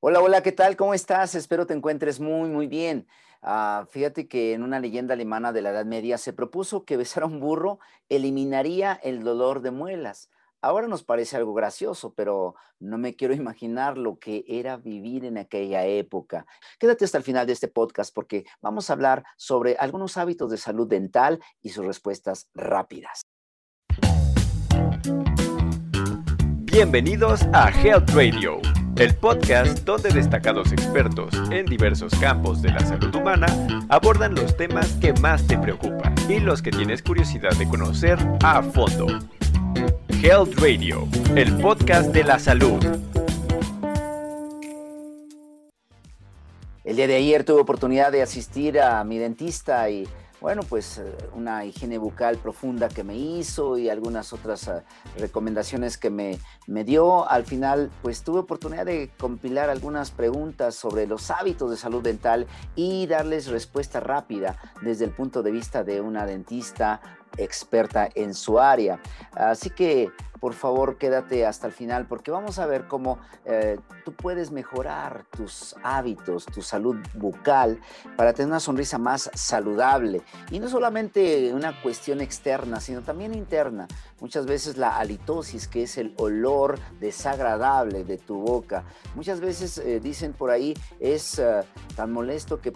Hola, hola, ¿qué tal? ¿Cómo estás? Espero te encuentres muy, muy bien. Ah, fíjate que en una leyenda alemana de la Edad Media se propuso que besar a un burro eliminaría el dolor de muelas. Ahora nos parece algo gracioso, pero no me quiero imaginar lo que era vivir en aquella época. Quédate hasta el final de este podcast porque vamos a hablar sobre algunos hábitos de salud dental y sus respuestas rápidas. Bienvenidos a Health Radio, el podcast donde destacados expertos en diversos campos de la salud humana abordan los temas que más te preocupan y los que tienes curiosidad de conocer a fondo. Health Radio, el podcast de la salud. El día de ayer tuve oportunidad de asistir a mi dentista y bueno, pues eh, una higiene bucal profunda que me hizo y algunas otras eh, recomendaciones que me, me, dio. Al final, pues tuve oportunidad de compilar algunas preguntas sobre los hábitos de salud dental y darles respuesta rápida desde el punto de vista de una dentista experta en su área. Así que por favor quédate hasta el final porque vamos a ver cómo eh, tú puedes mejorar tus hábitos, tu salud bucal para tener una sonrisa más saludable. Y no solamente una cuestión externa, sino también interna. Muchas veces la halitosis, que es el olor desagradable de tu boca, muchas veces eh, dicen por ahí es eh, tan molesto que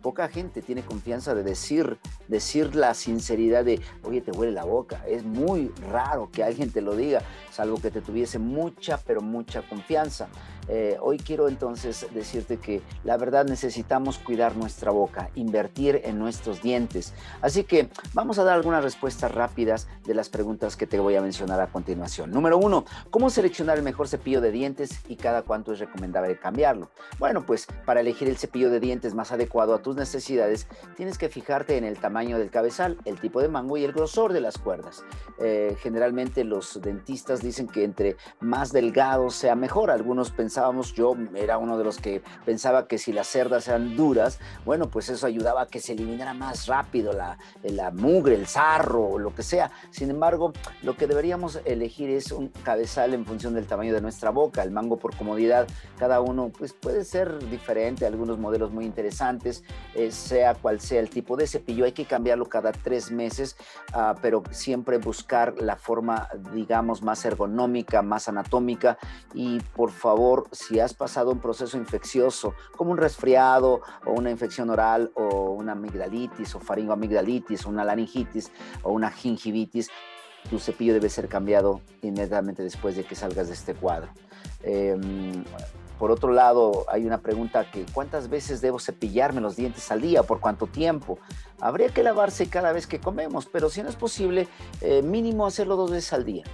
poca gente tiene confianza de decir, decir la sinceridad de, oye, te huele la boca. Es muy raro que alguien te lo diga, salvo que te tuviese mucha, pero mucha confianza. Eh, hoy quiero entonces decirte que la verdad necesitamos cuidar nuestra boca, invertir en nuestros dientes. Así que vamos a dar algunas respuestas rápidas de las preguntas que te voy a mencionar a continuación. Número uno, ¿cómo seleccionar el mejor cepillo de dientes y cada cuánto es recomendable cambiarlo? Bueno, pues para elegir el cepillo de dientes más adecuado a tus necesidades, tienes que fijarte en el tamaño del cabezal, el tipo de mango y el grosor de las cuerdas. Eh, generalmente los dentistas dicen que entre más delgado sea mejor. Algunos yo era uno de los que pensaba que si las cerdas eran duras, bueno, pues eso ayudaba a que se eliminara más rápido la, la mugre, el sarro lo que sea. Sin embargo, lo que deberíamos elegir es un cabezal en función del tamaño de nuestra boca, el mango por comodidad, cada uno pues puede ser diferente, algunos modelos muy interesantes, eh, sea cual sea el tipo de cepillo, hay que cambiarlo cada tres meses, uh, pero siempre buscar la forma, digamos, más ergonómica, más anatómica y por favor si has pasado un proceso infeccioso como un resfriado o una infección oral o una amigdalitis o faringoamigdalitis o una laringitis o una gingivitis, tu cepillo debe ser cambiado inmediatamente después de que salgas de este cuadro. Em, por otro lado, hay una pregunta que ¿cuántas veces debo cepillarme los dientes al día? ¿Por cuánto tiempo? Habría que lavarse cada vez que comemos, pero si no es posible, eh, mínimo hacerlo dos veces al día.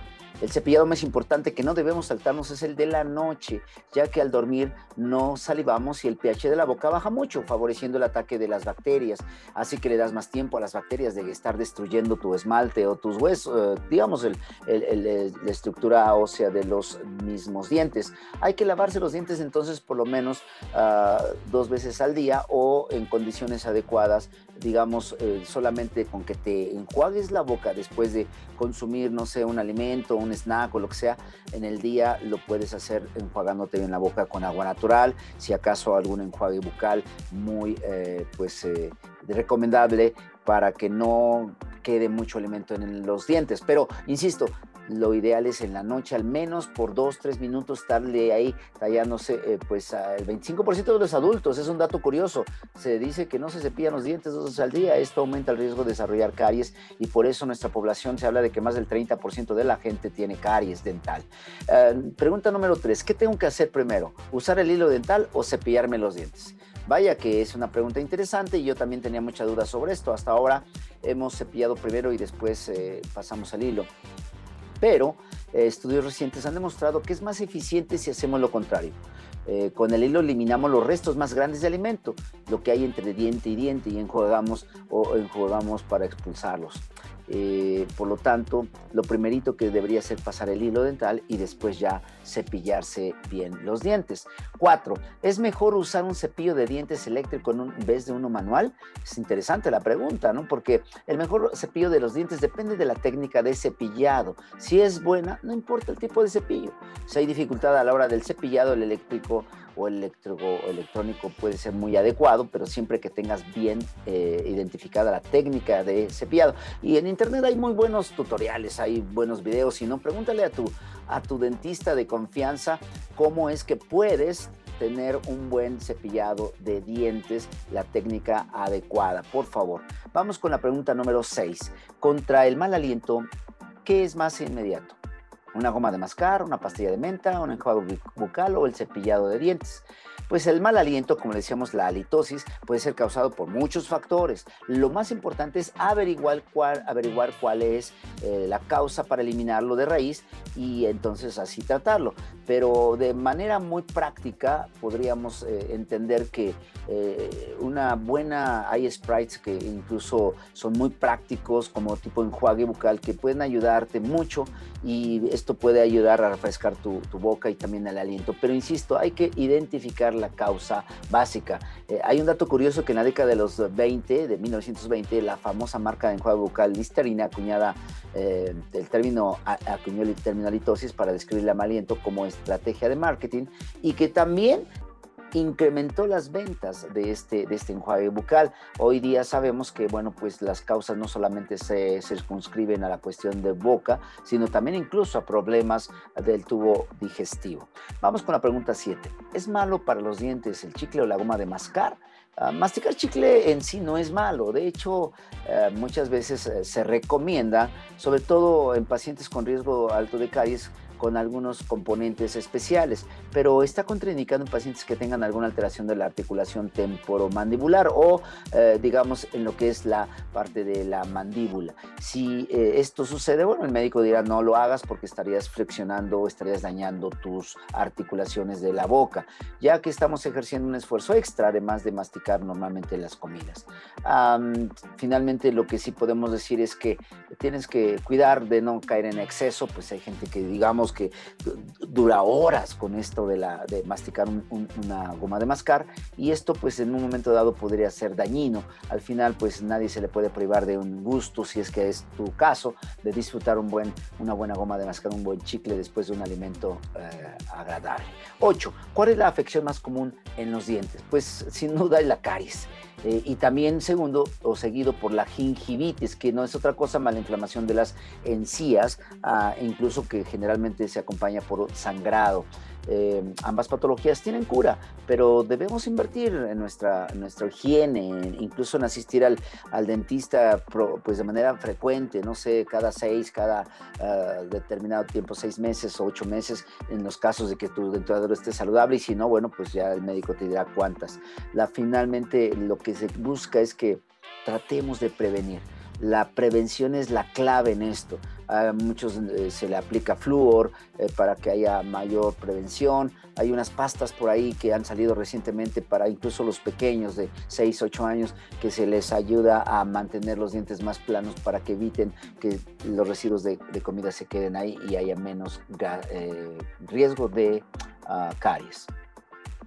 El cepillado más importante que no debemos saltarnos es el de la noche, ya que al dormir no salivamos y el pH de la boca baja mucho, favoreciendo el ataque de las bacterias. Así que le das más tiempo a las bacterias de estar destruyendo tu esmalte o tus huesos, eh, digamos, la estructura ósea de los mismos dientes. Hay que lavarse los dientes entonces por lo menos ah, dos veces al día o en condiciones adecuadas, digamos, eh, solamente con que te enjuagues la boca después de consumir, no sé, un alimento, un snack o lo que sea, en el día lo puedes hacer enjuagándote bien la boca con agua natural, si acaso algún enjuague bucal muy eh, pues eh, recomendable para que no quede mucho alimento en los dientes. Pero, insisto, lo ideal es en la noche al menos por dos, tres minutos estarle ahí tallándose, eh, pues el 25% de los adultos, es un dato curioso, se dice que no se cepillan los dientes dos veces al día, esto aumenta el riesgo de desarrollar caries y por eso nuestra población se habla de que más del 30% de la gente tiene caries dental. Eh, pregunta número tres, ¿qué tengo que hacer primero? ¿Usar el hilo dental o cepillarme los dientes? Vaya que es una pregunta interesante y yo también tenía mucha duda sobre esto. Hasta ahora hemos cepillado primero y después eh, pasamos al hilo pero eh, estudios recientes han demostrado que es más eficiente si hacemos lo contrario. Eh, con el hilo eliminamos los restos más grandes de alimento, lo que hay entre diente y diente, y enjuagamos o enjuagamos para expulsarlos. Eh, por lo tanto, lo primerito que debería ser pasar el hilo dental y después ya cepillarse bien los dientes. Cuatro, ¿es mejor usar un cepillo de dientes eléctrico en, vez de uno manual? Es interesante la pregunta, ¿no? Porque el mejor cepillo de los dientes depende de la técnica de cepillado. Si es buena, no importa el tipo de cepillo. Si hay dificultad a la hora del cepillado, el eléctrico o electrónico puede ser muy adecuado, pero siempre que tengas bien eh, identificada la técnica de cepillado. Y en internet hay muy buenos tutoriales, hay buenos videos, si no, pregúntale a tu, a tu dentista de confianza cómo es que puedes tener un buen cepillado de dientes, la técnica adecuada, por favor. Vamos con la pregunta número 6. Contra el mal aliento, ¿qué es más inmediato? ¿Una goma de mascar, una pastilla de menta, un enjuague bucal o el cepillado de dientes? Pues el mal aliento, como decíamos, la halitosis, puede ser causado por muchos factores. Lo más importante es averiguar cuál, averiguar cuál es eh, la causa para eliminarlo de raíz y entonces así tratarlo. Pero de manera muy práctica podríamos eh, entender que eh, una buena, hay sprites que incluso son muy prácticos como tipo enjuague bucal que pueden ayudarte mucho y esto puede ayudar a refrescar tu, tu boca y también el aliento. Pero insisto, hay que identificar la causa básica. Eh, hay un dato curioso que en la década de los 20, de 1920, la famosa marca de enjuague bucal Listerine acuñada eh, el término acuñó el término halitosis para describir el aliento como estrategia de marketing y que también incrementó las ventas de este, de este enjuague bucal. Hoy día sabemos que, bueno, pues las causas no solamente se circunscriben a la cuestión de boca, sino también incluso a problemas del tubo digestivo. Vamos con la pregunta 7. ¿Es malo para los dientes el chicle o la goma de mascar? Uh, masticar chicle en sí no es malo, de hecho uh, muchas veces uh, se recomienda, sobre todo en pacientes con riesgo alto de caries, con algunos componentes especiales, pero está contraindicado en pacientes que tengan alguna alteración de la articulación temporomandibular o, eh, digamos, en lo que es la parte de la mandíbula. Si eh, esto sucede, bueno, el médico dirá no lo hagas porque estarías flexionando o estarías dañando tus articulaciones de la boca, ya que estamos ejerciendo un esfuerzo extra además de masticar normalmente las comidas. finalmente, lo que sí podemos decir es que tienes que cuidar de no caer en exceso, pues hay gente que, digamos, que dura horas con esto de, la, de masticar una goma de mascar y esto pues en un momento dado podría ser dañino. Al final pues nadie se le puede privar de un gusto, si es que es tu caso, de disfrutar un buen, una buena goma de mascar, un buen chicle después de un alimento eh, agradable. 8. ¿Cuál es la afección más común en los dientes? Pues sin duda es la caries. Eh, y también segundo o seguido por la gingivitis, que no es otra cosa más la inflamación de las encías, ah, incluso que generalmente se acompaña por sangrado. Eh, ambas patologías tienen cura, pero debemos invertir en nuestra, nuestra higiene, incluso en asistir al, al dentista pues de manera frecuente, no sé, cada seis, cada ah, determinado tiempo, seis meses o ocho meses, en los casos de que tu dentadura esté saludable y si no, bueno, pues ya el médico te dirá cuántas. La, finalmente lo que se busca es que tratemos de prevenir. La prevención es la clave en esto. A muchos eh, se le aplica flúor eh, para que haya mayor prevención. Hay unas pastas por ahí que han salido recientemente para incluso los pequeños de 6, 8 años que se les ayuda a mantener los dientes más planos para que eviten que los residuos de, comida se queden ahí y haya menos eh, riesgo de uh, caries.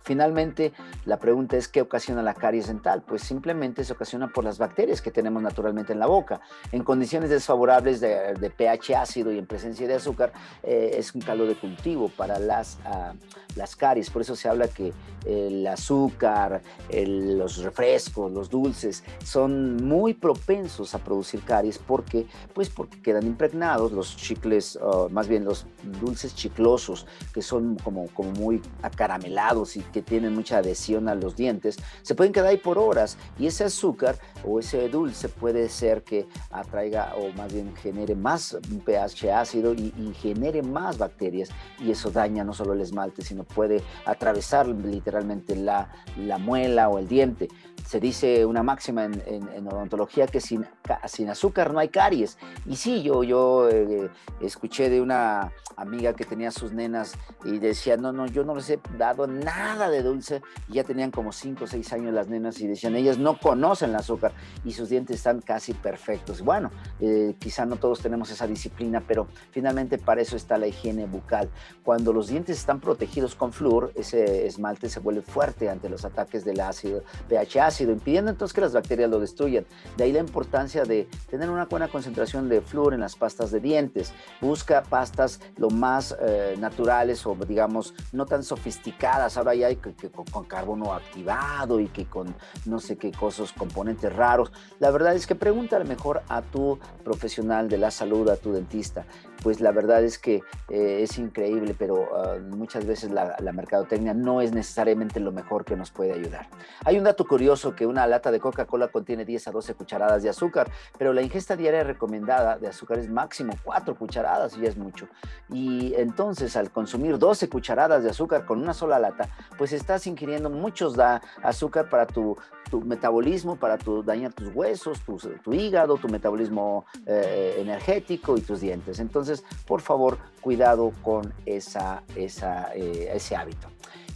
Finalmente, la pregunta es ¿qué ocasiona la caries dental? Pues simplemente se ocasiona por las bacterias que tenemos naturalmente en la boca. En condiciones desfavorables de, pH ácido y en presencia de azúcar, eh, es un caldo de cultivo para las, uh, las caries. Por eso se habla que el azúcar, los refrescos, los dulces son muy propensos a producir caries porque, pues porque quedan impregnados los chicles, más bien los dulces chiclosos, que son como, como muy acaramelados y que tienen mucha adhesión a los dientes, se pueden quedar ahí por horas y ese azúcar o ese dulce puede ser que atraiga o más bien genere más pH ácido y, genere más bacterias y eso daña no solo el esmalte, sino puede atravesar literalmente la, la muela o el diente. Se dice una máxima en, odontología que sin, sin, azúcar no hay caries. Y sí, yo, yo eh, escuché de una amiga que tenía sus nenas y decía, no, no, yo no les he dado nada de dulce y ya tenían como 5 o 6 años las nenas y decían, ellas no conocen el azúcar y sus dientes están casi perfectos. Bueno, eh, quizá no todos tenemos esa disciplina, pero finalmente para eso está la higiene bucal. Cuando los dientes están protegidos con flúor, ese esmalte se vuelve fuerte ante los ataques del ácido, pH ácido, impidiendo entonces que las bacterias lo destruyan. De ahí la importancia de tener una buena concentración de flúor en las pastas de dientes. Busca pastas lo más eh, naturales o digamos no tan sofisticadas. Ahora ya hay que, con, carbono activado y que con no sé qué cosas, componentes raros. La verdad es que pregúntale mejor a tu profesional de la salud, a tu dentista. Pues la verdad es que eh, es increíble, pero ah, muchas veces la, la mercadotecnia no es necesariamente lo mejor que nos puede ayudar. Hay un dato curioso que una lata de Coca-Cola contiene 10 a 12 cucharadas de azúcar, pero la ingesta diaria recomendada de azúcar es máximo 4 cucharadas y ya es mucho. Y entonces al consumir 12 cucharadas de azúcar con una sola lata, pues estás ingiriendo muchos da azúcar para tu, tu metabolismo, para tu, dañar tus huesos, tu, hígado, tu metabolismo eh, energético y tus dientes. Entonces, por favor, cuidado con esa, eh, ese hábito.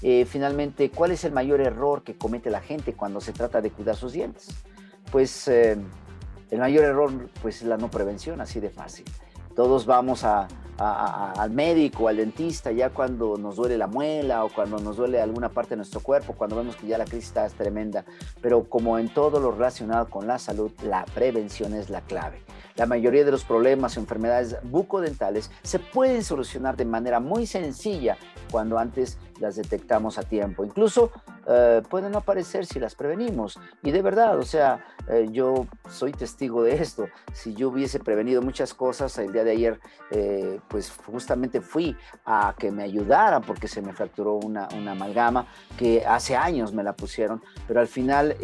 Eh, finalmente, ¿cuál es el mayor error que comete la gente cuando se trata de cuidar sus dientes? Pues el mayor error pues, es la no prevención, así de fácil. Todos vamos a, al médico, al dentista, ya cuando nos duele la muela o cuando nos duele alguna parte de nuestro cuerpo, cuando vemos que ya la crisis está tremenda. Pero como en todo lo relacionado con la salud, la prevención es la clave. La mayoría de los problemas o enfermedades bucodentales se pueden solucionar de manera muy sencilla cuando antes las detectamos a tiempo. Incluso eh, pueden aparecer si las prevenimos. Y de verdad, o sea, eh, yo soy testigo de esto. Si yo hubiese prevenido muchas cosas, el día de ayer, eh, pues justamente fui a que me ayudaran porque se me fracturó una, una amalgama que hace años me la pusieron, pero al final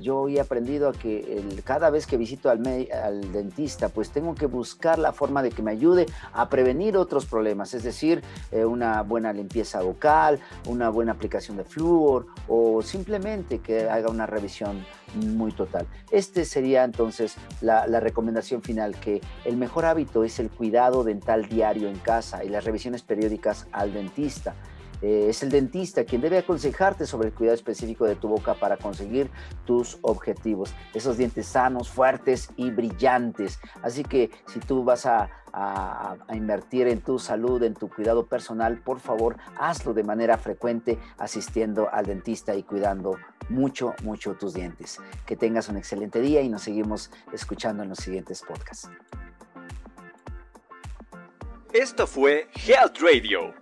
yo he aprendido a que cada vez que visito al, al dentista, pues tengo que buscar la forma de que me ayude a prevenir otros problemas, es decir, una buena limpieza bucal, una buena aplicación de flúor o simplemente que haga una revisión muy total. Este sería entonces la, recomendación final, que el mejor hábito es el cuidado dental diario en casa y las revisiones periódicas al dentista. Eh, es el dentista quien debe aconsejarte sobre el cuidado específico de tu boca para conseguir tus objetivos. Esos dientes sanos, fuertes y brillantes. Así que si tú vas a, a, invertir en tu salud, en tu cuidado personal, por favor, hazlo de manera frecuente asistiendo al dentista y cuidando mucho, mucho tus dientes. Que tengas un excelente día y nos seguimos escuchando en los siguientes podcasts. Esto fue Health Radio